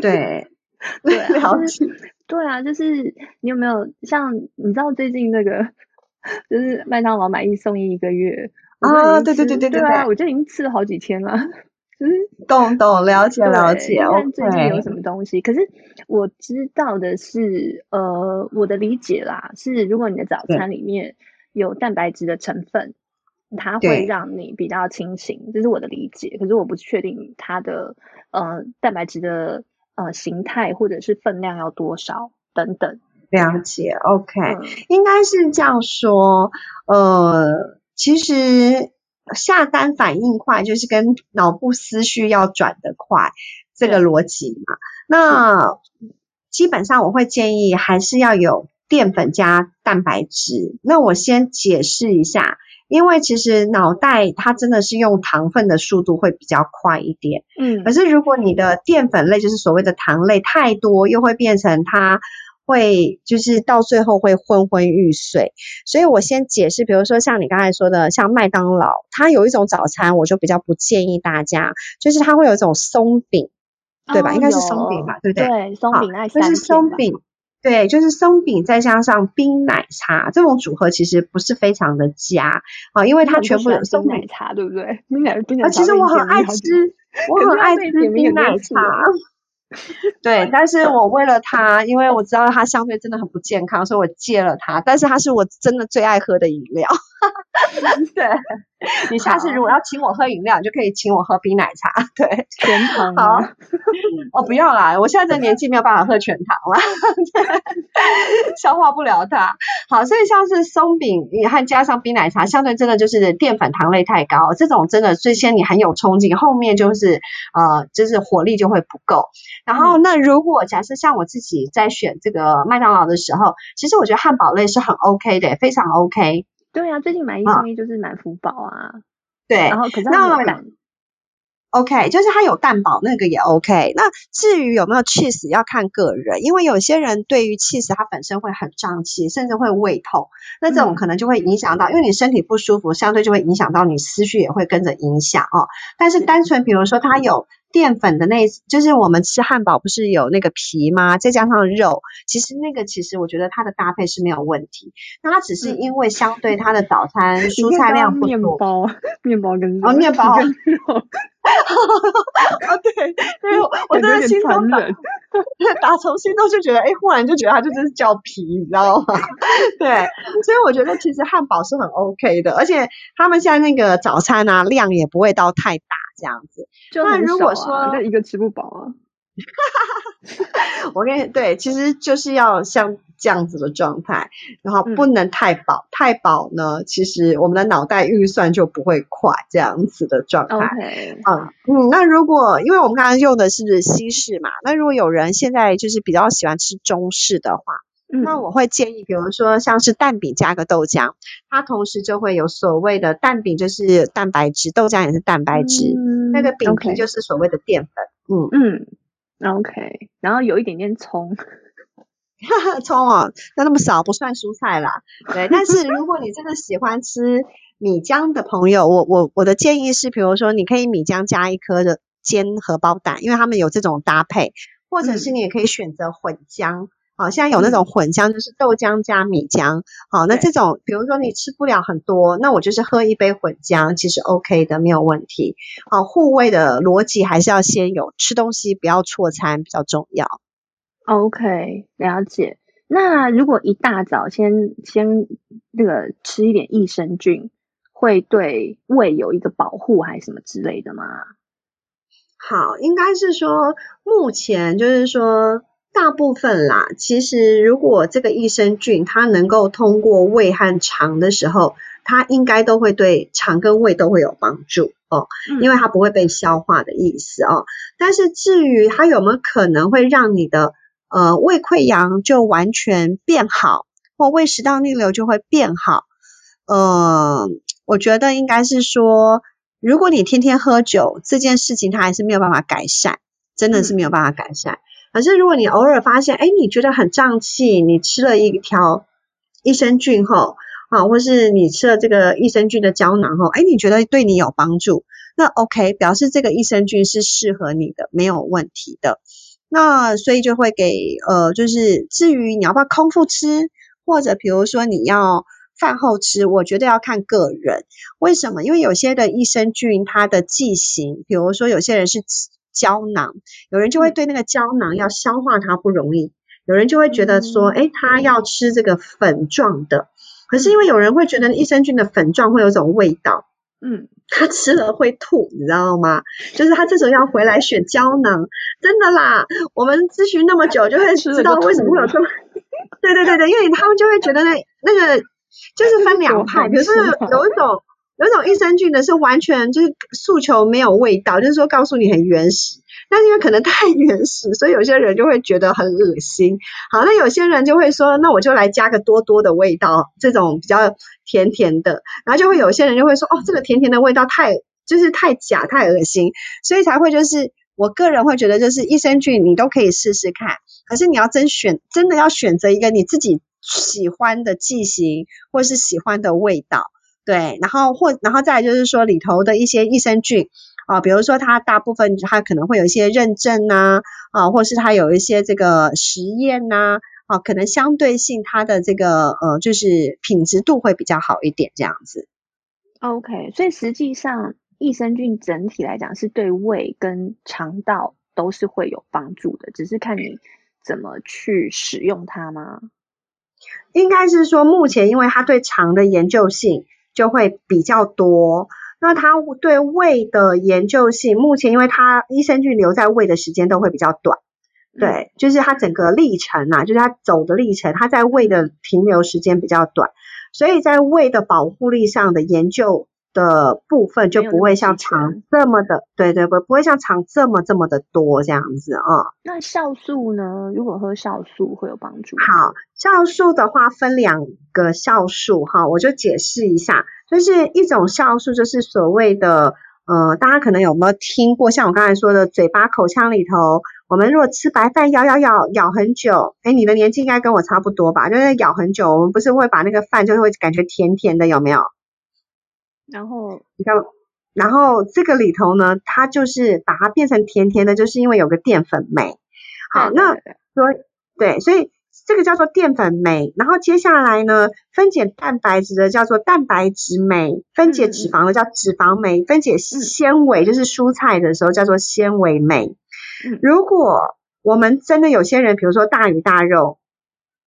B: 对。(laughs)
A: 对啊，就是对啊，就是你有没有像你知道最近那个就是麦当劳买一送一一个月
B: 啊？对对对对对
A: 对啊！我就已经吃了好几天了，就是
B: 懂懂了解了解。看
A: 最近有什么东西，可是我知道的是，呃，我的理解啦是，如果你的早餐里面有蛋白质的成分，它会让你比较清醒，这是我的理解。可是我不确定它的呃蛋白质的。呃，形态或者是分量要多少等等，
B: 了解，OK，嗯，应该是这样说。呃，其实下单反应快，就是跟脑部思绪要转得快这个逻辑嘛。那基本上我会建议还是要有淀粉加蛋白质。那我先解释一下。因为其实脑袋它真的是用糖分的速度会比较快一点，嗯，可是如果你的淀粉类就是所谓的糖类太多，又会变成它会就是到最后会昏昏欲睡。所以我先解释，比如说像你刚才说的，像麦当劳，它有一种早餐，我就比较不建议大家，就是它会有一种松饼，对吧？哦、应该是松饼吧，对不对？
A: 对，松饼那
B: 就是松饼。对，就是松饼再加上冰奶茶这种组合，其实不是非常的佳啊，因为它全部有松
A: 奶茶，对不对？冰奶冰奶茶。
B: 啊，其实我很爱吃，我很爱吃冰奶茶。(laughs) 对，但是我为了它，因为我知道它相对真的很不健康，所以我戒了它。但是它是我真的最爱喝的饮料。(laughs) 对，(laughs) 你下次如果要请我喝饮料，你就可以请我喝冰奶茶。对，
A: 甜糖。
B: 好，哦，不要啦，我现在这年纪没有办法喝全糖了，(laughs) 消化不了它。好，所以像是松饼，你还加上冰奶茶，相对真的就是淀粉糖类太高，这种真的最先你很有冲劲，后面就是呃，就是火力就会不够。然后，那如果假设像我自己在选这个麦当劳的时候，其实我觉得汉堡类是很 OK 的，非常 OK。
A: 对啊，最近买一送一就是满福堡啊。
B: 对，
A: 然后可是那个
B: OK，就是它有蛋堡那个也 OK。那至于有没有 cheese 要看个人，因为有些人对于 cheese 它本身会很胀气，甚至会胃痛，那这种可能就会影响到，嗯、因为你身体不舒服，相对就会影响到你思绪也会跟着影响哦。但是单纯比如说它有淀粉的那，就是我们吃汉堡不是有那个皮吗？再加上肉，其实那个其实我觉得它的搭配是没有问题。那它只是因为相对它的早餐 (laughs) 蔬菜量不多，
A: 面包，面包跟
B: 哦，面包 (laughs) 跟肉。(laughs) 哦，对，对，我真的心中打打从心中就觉得，哎，忽然就觉得它就真是叫皮，你知道吗？(laughs) 对，所以我觉得其实汉堡是很 OK 的，而且他们现在那个早餐啊量也不会到太大这样子。
A: 就那、啊、如果说就一个吃不饱啊，(laughs)
B: 我跟你对，其实就是要像这样子的状态，然后不能太饱，嗯、太饱呢，其实我们的脑袋运算就不会快，这样子的状
A: 态。
B: 嗯嗯，那如果因为我们刚刚用的是西式嘛，那如果有人现在就是比较喜欢吃中式的话。嗯、那我会建议，比如说像是蛋饼加个豆浆，它同时就会有所谓的蛋饼就是蛋白质，豆浆也是蛋白质，嗯、那个饼皮就是所谓的淀粉。
A: 嗯嗯，OK，然后有一点点葱，(laughs)
B: 葱哦，那那么少不算蔬菜啦。对，但是如果你真的喜欢吃米浆的朋友，我我我的建议是，比如说你可以米浆加一颗的煎荷包蛋，因为他们有这种搭配，或者是你也可以选择混浆。嗯好，现在有那种混浆，就是豆浆加米浆。好，那这种比如说你吃不了很多，那我就是喝一杯混浆，其实 OK 的，没有问题。好，护胃的逻辑还是要先有，吃东西不要错餐比较重要。
A: OK，了解。那如果一大早先先那个吃一点益生菌，会对胃有一个保护还是什么之类的吗？
B: 好，应该是说目前就是说。大部分啦，其实如果这个益生菌它能够通过胃和肠的时候，它应该都会对肠跟胃都会有帮助哦，因为它不会被消化的意思哦。但是至于它有没有可能会让你的呃胃溃疡就完全变好，或胃食道逆流就会变好，呃，我觉得应该是说，如果你天天喝酒这件事情，它还是没有办法改善，真的是没有办法改善。可是如果你偶尔发现，哎，你觉得很胀气，你吃了一条益生菌后，啊，或是你吃了这个益生菌的胶囊后，哎，你觉得对你有帮助，那 OK，表示这个益生菌是适合你的，没有问题的。那所以就会给，呃，就是至于你要不要空腹吃，或者比如说你要饭后吃，我觉得要看个人。为什么？因为有些的益生菌它的剂型，比如说有些人是。胶囊，有人就会对那个胶囊要消化它不容易，有人就会觉得说，诶，他要吃这个粉状的，可是因为有人会觉得益生菌的粉状会有种味道，嗯，他吃了会吐，你知道吗？就是他这时候要回来选胶囊，真的啦，我们咨询那么久就会知道为什么会有这么，对对对对，因为他们就会觉得那那个就是分两派，可是有一种。有一种益生菌的是完全就是诉求没有味道，就是说告诉你很原始，但是因为可能太原始，所以有些人就会觉得很恶心。好，那有些人就会说，那我就来加个多多的味道，这种比较甜甜的，然后就会有些人就会说，哦，这个甜甜的味道太就是太假太恶心，所以才会就是我个人会觉得就是益生菌你都可以试试看，可是你要真选真的要选择一个你自己喜欢的剂型或是喜欢的味道。对，然后或然后再来就是说里头的一些益生菌啊，比如说它大部分它可能会有一些认证呐啊，或是它有一些这个实验呐啊，可能相对性它的这个呃就是品质度会比较好一点这样子。
A: OK，所以实际上益生菌整体来讲是对胃跟肠道都是会有帮助的，只是看你怎么去使用它吗？
B: 应该是说目前因为它对肠的研究性。就会比较多。那他对胃的研究性，目前因为它益生菌留在胃的时间都会比较短，对，就是它整个历程呐、啊，就是它走的历程，它在胃的停留时间比较短，所以在胃的保护力上的研究。的部分就不会像肠这么的，对对不，不会像肠这么这么的多这样子啊。
A: 那酵素呢？如果喝酵素会有帮助？
B: 好，酵素的话分两个酵素哈，我就解释一下，就是一种酵素就是所谓的呃，大家可能有没有听过？像我刚才说的，嘴巴口腔里头，我们如果吃白饭咬咬咬咬很久，哎，你的年纪应该跟我差不多吧？就是咬很久，我们不是会把那个饭就会感觉甜甜的，有没有？
A: 然后
B: 你看，然后这个里头呢，它就是把它变成甜甜的，就是因为有个淀粉酶。好，那所以对，所以这个叫做淀粉酶。然后接下来呢，分解蛋白质的叫做蛋白质酶，分解脂肪的叫脂肪酶，分解纤维就是蔬菜的时候叫做纤维酶。如果我们真的有些人，比如说大鱼大肉，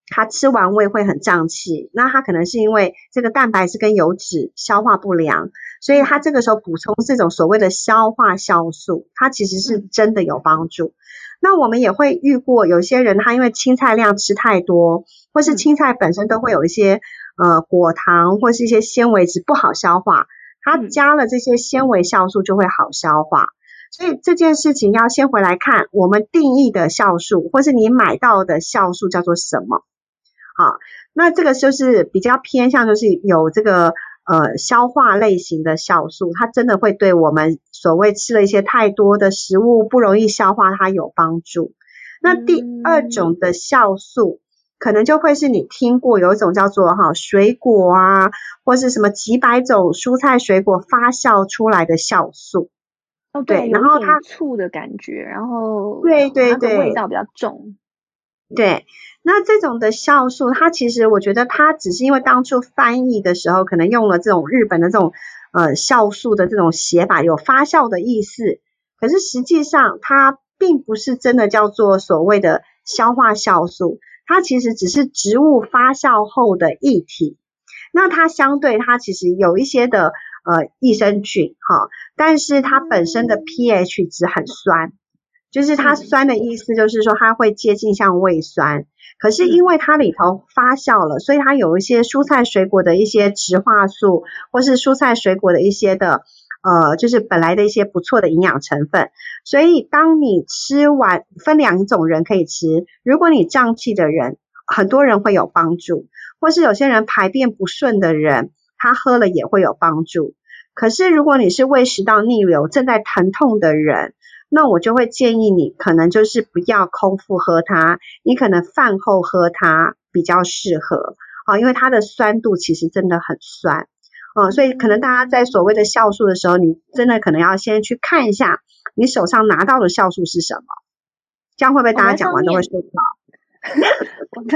B: 他吃完胃会很胀气，那他可能是因为这个蛋白质跟油脂消化不良，所以他这个时候补充这种所谓的消化酵素，它其实是真的有帮助。那我们也会遇过有些人，他因为青菜量吃太多，或是青菜本身都会有一些呃果糖或是一些纤维质不好消化，他加了这些纤维酵素就会好消化。所以这件事情要先回来看我们定义的酵素，或是你买到的酵素叫做什么？好，那这个就是比较偏向，就是有这个呃消化类型的酵素，它真的会对我们所谓吃了一些太多的食物不容易消化，它有帮助。那第二种的酵素，可能就会是你听过有一种叫做哈水果啊，或是什么几百种蔬菜水果发酵出来的酵素。
A: 哦，对，然后它醋的感觉，然后
B: 对对对，
A: 味道比较重。
B: 对，那这种的酵素，它其实我觉得它只是因为当初翻译的时候，可能用了这种日本的这种呃酵素的这种写法，有发酵的意思。可是实际上它并不是真的叫做所谓的消化酵素，它其实只是植物发酵后的液体。那它相对它其实有一些的。呃，益生菌哈，但是它本身的 pH 值很酸，就是它酸的意思，就是说它会接近像胃酸。可是因为它里头发酵了，所以它有一些蔬菜水果的一些植化素，或是蔬菜水果的一些的呃，就是本来的一些不错的营养成分。所以当你吃完，分两种人可以吃，如果你胀气的人，很多人会有帮助，或是有些人排便不顺的人。他喝了也会有帮助，可是如果你是胃食道逆流正在疼痛的人，那我就会建议你可能就是不要空腹喝它，你可能饭后喝它比较适合啊，因为它的酸度其实真的很酸啊，所以可能大家在所谓的酵素的时候，你真的可能要先去看一下你手上拿到的酵素是什么，这样会不会大家讲完都会睡着？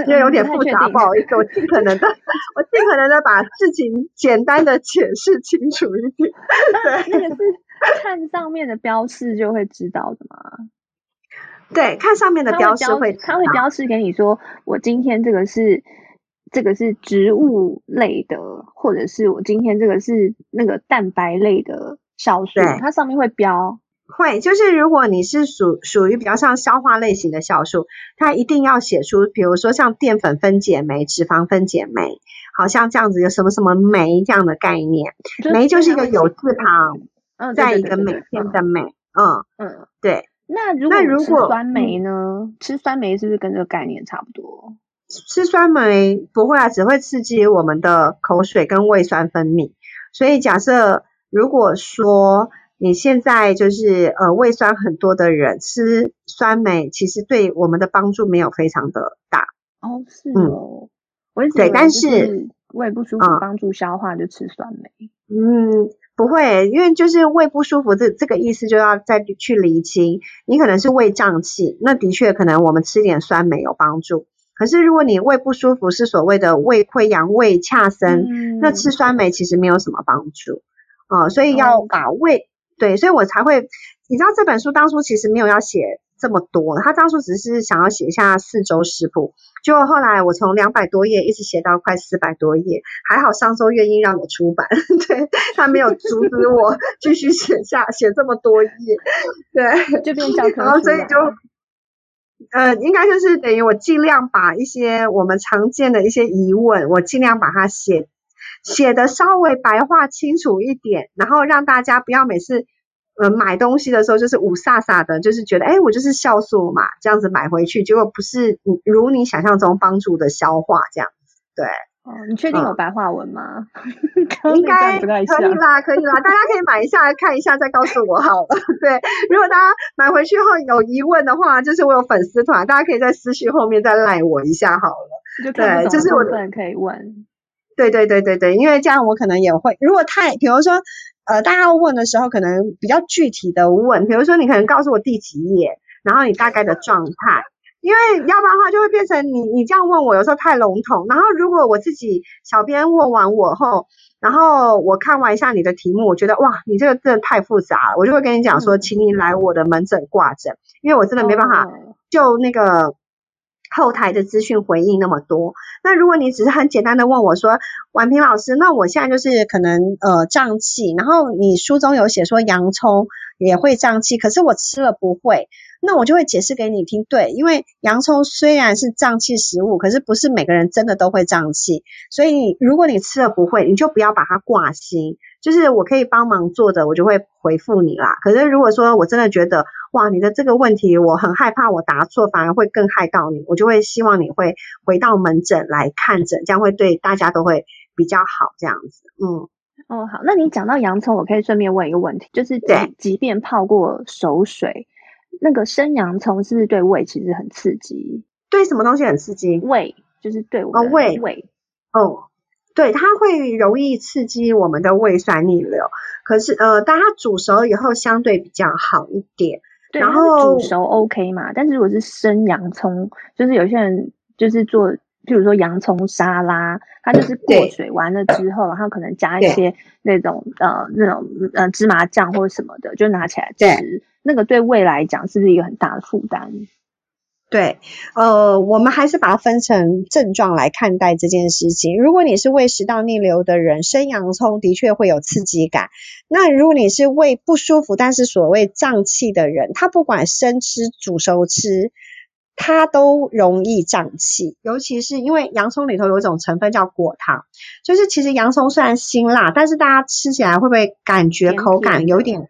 B: 因为有点复杂，不好意思，我尽可能的，(laughs) 我尽可能的把事情简单的解释清楚一点。
A: 对，那个是看上面的标示就会知道的吗？
B: 对，看上面的标示会，
A: 它会标示给你说，我今天这个是这个是植物类的，或者是我今天这个是那个蛋白类的酵素，它上面会标。
B: 会，就是如果你是属属于比较像消化类型的酵素，它一定要写出，比如说像淀粉分解酶、脂肪分解酶，好像这样子有什么什么酶这样的概念。酶就是一个有字旁，嗯，在一个每天的镁，嗯嗯，对。
A: 那如果如果酸梅呢？吃酸梅是不是跟这个概念差不多？
B: 吃酸梅不会啊，只会刺激我们的口水跟胃酸分泌。所以假设如果说。你现在就是呃胃酸很多的人吃酸梅，其实对我们的帮助没有非常的大
A: 哦，是哦，我一直对，但是胃不舒服帮助消化就吃酸梅，
B: 嗯，不会，因为就是胃不舒服这这个意思就要再去厘清，你可能是胃胀气，那的确可能我们吃点酸梅有帮助，可是如果你胃不舒服是所谓的胃溃疡、胃恰生，嗯，那吃酸梅其实没有什么帮助。啊，呃，所以要把胃。哦对，所以我才会，你知道这本书当初其实没有要写这么多，他当初只是想要写一下四周食谱，结果后来我从两百多页一直写到快四百多页，还好上周愿意让我出版，(laughs) 对，他没有阻止我 (laughs) 继续写下写这么多页，对，
A: 就变教科，
B: 然后所以就，呃，应该就是等于我尽量把一些我们常见的一些疑问，我尽量把它写。写的稍微白话清楚一点，然后让大家不要每次呃买东西的时候就是五飒飒的，就是觉得哎，我就是酵素嘛，这样子买回去，结果不是你如你想象中帮助的消化这样子，对。
A: 哦，你确定有白话文吗？(laughs)
B: 嗯、应该可以啦，可以啦，大家可以买一下看一下，再告诉我好了。(laughs) 对，如果大家买回去后有疑问的话，就是我有粉丝团，大家可以在私讯后面再赖我一下好了。
A: 对，就是我个人可以问。
B: 对对对对对，因为这样我可能也会，如果太，比如说，呃，大家要问的时候，可能比较具体的问，比如说你可能告诉我第几页，然后你大概的状态，因为要不然的话就会变成你你这样问我，有时候太笼统。然后如果我自己小编问完我后，然后我看完一下你的题目，我觉得哇，你这个真的太复杂了，我就会跟你讲说，请你来我的门诊挂诊，因为我真的没办法就那个。后台的资讯回应那么多，那如果你只是很简单的问我说，婉平老师，那我现在就是可能呃胀气，然后你书中有写说洋葱也会胀气，可是我吃了不会，那我就会解释给你听，对，因为洋葱虽然是胀气食物，可是不是每个人真的都会胀气，所以如果你吃了不会，你就不要把它挂心。就是我可以帮忙做的，我就会回复你啦。可是如果说我真的觉得，哇，你的这个问题我很害怕，我答错反而会更害到你，我就会希望你会回到门诊来看诊，这样会对大家都会比较好，这样子。嗯，
A: 哦，好，那你讲到洋葱，我可以顺便问一个问题，就是即即便泡过熟水，那个生洋葱是不是对胃其实很刺激？
B: 对什么东西很刺激？
A: 胃，就是对我的胃。哦，胃。
B: 哦。对，它会容易刺激我们的胃酸逆流，可是呃，当它煮熟以后相对比较好一点。
A: 对，
B: 然后
A: 煮熟 OK 嘛，但是如果是生洋葱，就是有些人就是做，譬如说洋葱沙拉，它就是过水完了之后，然后可能加一些那种呃那种呃芝麻酱或者什么的，就拿起来吃，那个对胃来讲是不是一个很大的负担？
B: 对，呃，我们还是把它分成症状来看待这件事情。如果你是胃食道逆流的人，生洋葱的确会有刺激感。那如果你是胃不舒服，但是所谓胀气的人，他不管生吃、煮熟吃，他都容易胀气。尤其是因为洋葱里头有一种成分叫果糖，就是其实洋葱虽然辛辣，但是大家吃起来会不会感觉口感有点？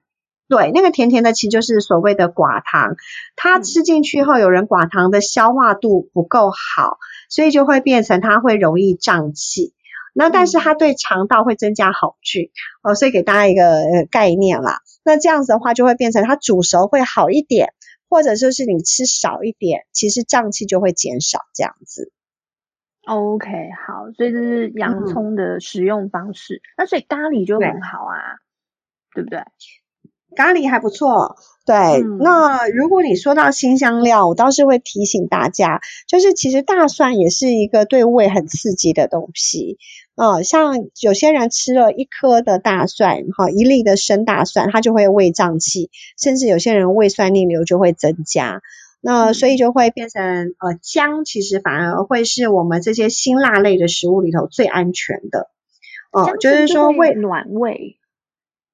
B: 对，那个甜甜的其实就是所谓的寡糖，它吃进去后，有人寡糖的消化度不够好，所以就会变成它会容易胀气。那但是它对肠道会增加好菌哦，所以给大家一个概念啦。那这样子的话，就会变成它煮熟会好一点，或者就是你吃少一点，其实胀气就会减少这样子。
A: OK，好，所以这是洋葱的食用方式。嗯、那所以咖喱就很好啊，对，对不对？
B: 咖喱还不错，对。嗯、那如果你说到辛香料，我倒是会提醒大家，就是其实大蒜也是一个对胃很刺激的东西。呃，像有些人吃了一颗的大蒜，哈，一粒的生大蒜，它就会胃胀气，甚至有些人胃酸逆流就会增加。那所以就会变成，呃，姜其实反而会是我们这些辛辣类的食物里头最安全的。哦、呃，就是说胃
A: 暖胃。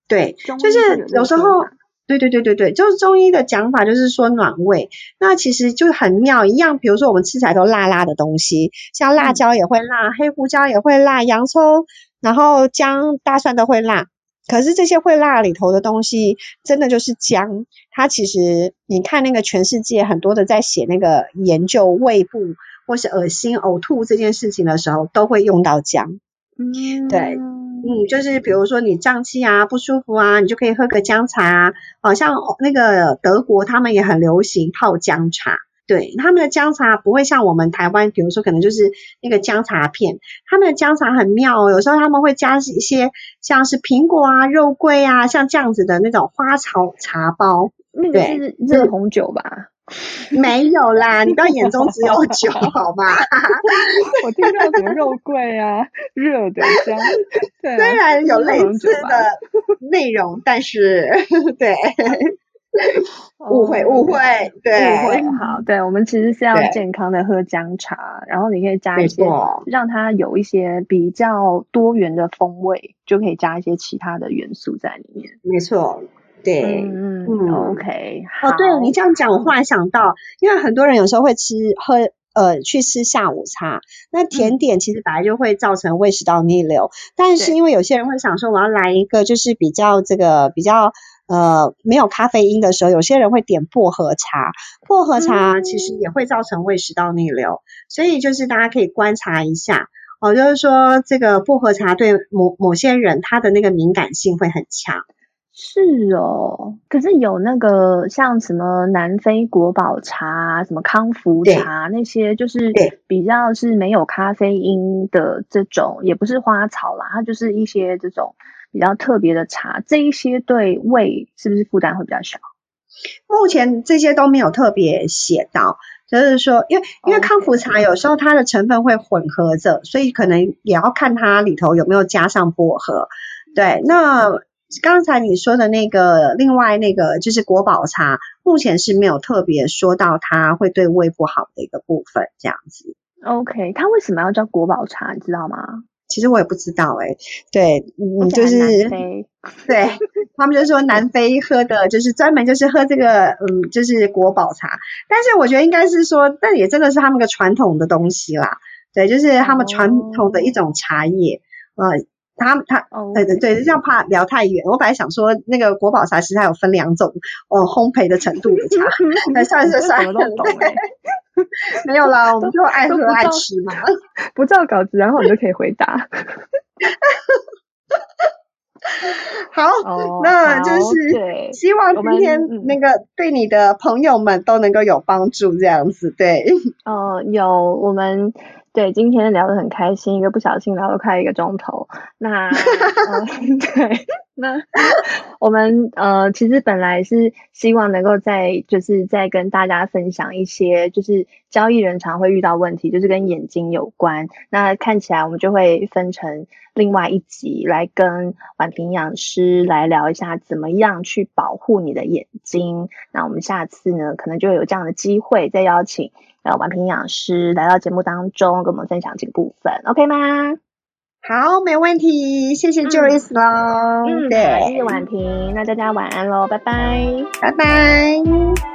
B: 对，就是有时候，对对对对对，就是中医的讲法，就是说暖胃。那其实就很妙一样，比如说我们吃起来都辣辣的东西，像辣椒也会辣，黑胡椒也会辣，洋葱，然后姜、大蒜都会辣。可是这些会辣里头的东西，真的就是姜。它其实你看那个全世界很多的在写那个研究胃部或是恶心呕吐这件事情的时候，都会用到姜。嗯，对。嗯，就是比如说你胀气啊、不舒服啊，你就可以喝个姜茶啊。好像那个德国他们也很流行泡姜茶，对，他们的姜茶不会像我们台湾，比如说可能就是那个姜茶片，他们的姜茶很妙哦，有时候他们会加一些像是苹果啊、肉桂啊，像这样子的那种花草茶包。
A: 那个是热红酒吧？(laughs)
B: 没有啦，你不要眼中只有酒 (laughs) 好吗？
A: 我听到什么肉桂啊，热的姜，对啊，
B: 虽然有类似的内容，但是 (laughs) 对，误会误会，对，
A: 误会好，对，我们其实是要健康的喝姜茶，然后你可以加一些，让它有一些比较多元的风味，就可以加一些其他的元素在里面，
B: 没错。对，
A: 嗯嗯，OK，
B: 哦，对，你这样讲，我忽然想到，因为很多人有时候会吃喝呃去吃下午茶，那甜点其实本来就会造成胃食道逆流，嗯、但是因为有些人会想说，我要来一个就是比较这个比较呃没有咖啡因的时候，有些人会点薄荷茶，薄荷茶其实也会造成胃食道逆流，嗯、所以就是大家可以观察一下。哦，就是说这个薄荷茶对某某些人他的那个敏感性会很强。
A: 是哦，可是有那个像什么南非国宝茶、什么康福茶那些，就是比较是没有咖啡因的这种，也不是花草啦，它就是一些这种比较特别的茶，这一些对胃是不是负担会比较小？
B: 目前这些都没有特别写到，就是说，因为因为康复茶有时候它的成分会混合着，所以可能也要看它里头有没有加上薄荷。对，那刚才你说的那个，另外那个就是国宝茶，目前是没有特别说到它会对胃不好的一个部分，这样子。
A: OK，它为什么要叫国宝茶？你知道吗？
B: 其实我也不知道哎、欸，对，嗯，就是，(laughs) 对，他们就说南非喝的就是专门就是喝这个，嗯，就是国宝茶。但是我觉得应该是说，但也真的是他们个传统的东西啦，对，就是他们传统的一种茶叶。呃他他，oh. 对对对，这样怕聊太远。我本来想说，那个国宝茶其实它有分两种，哦，烘焙的程度的茶，(laughs) 那算是算了，没有啦，我们就爱喝爱吃嘛，
A: 不照稿子，然后你就可以回答。(laughs)
B: 好，oh, 那就是希望今天那个对你的朋友们都能够有帮助，这样子，对。
A: 哦，uh, 有我们。对，今天聊得很开心，一个不小心聊了快一个钟头。那，呃、(laughs) 对，那我们呃，其实本来是希望能够再就是再跟大家分享一些，就是交易人常会遇到问题，就是跟眼睛有关。那看起来我们就会分成另外一集来跟婉萍营养师来聊一下，怎么样去保护你的眼睛。那我们下次呢，可能就有这样的机会再邀请。呃，婉平营养师来到节目当中，跟我们分享这个部分，OK 吗？
B: 好，没问题，谢谢 Joyce 喽。
A: 嗯，对，谢谢婉萍，那大家晚安喽，拜拜，
B: 拜拜。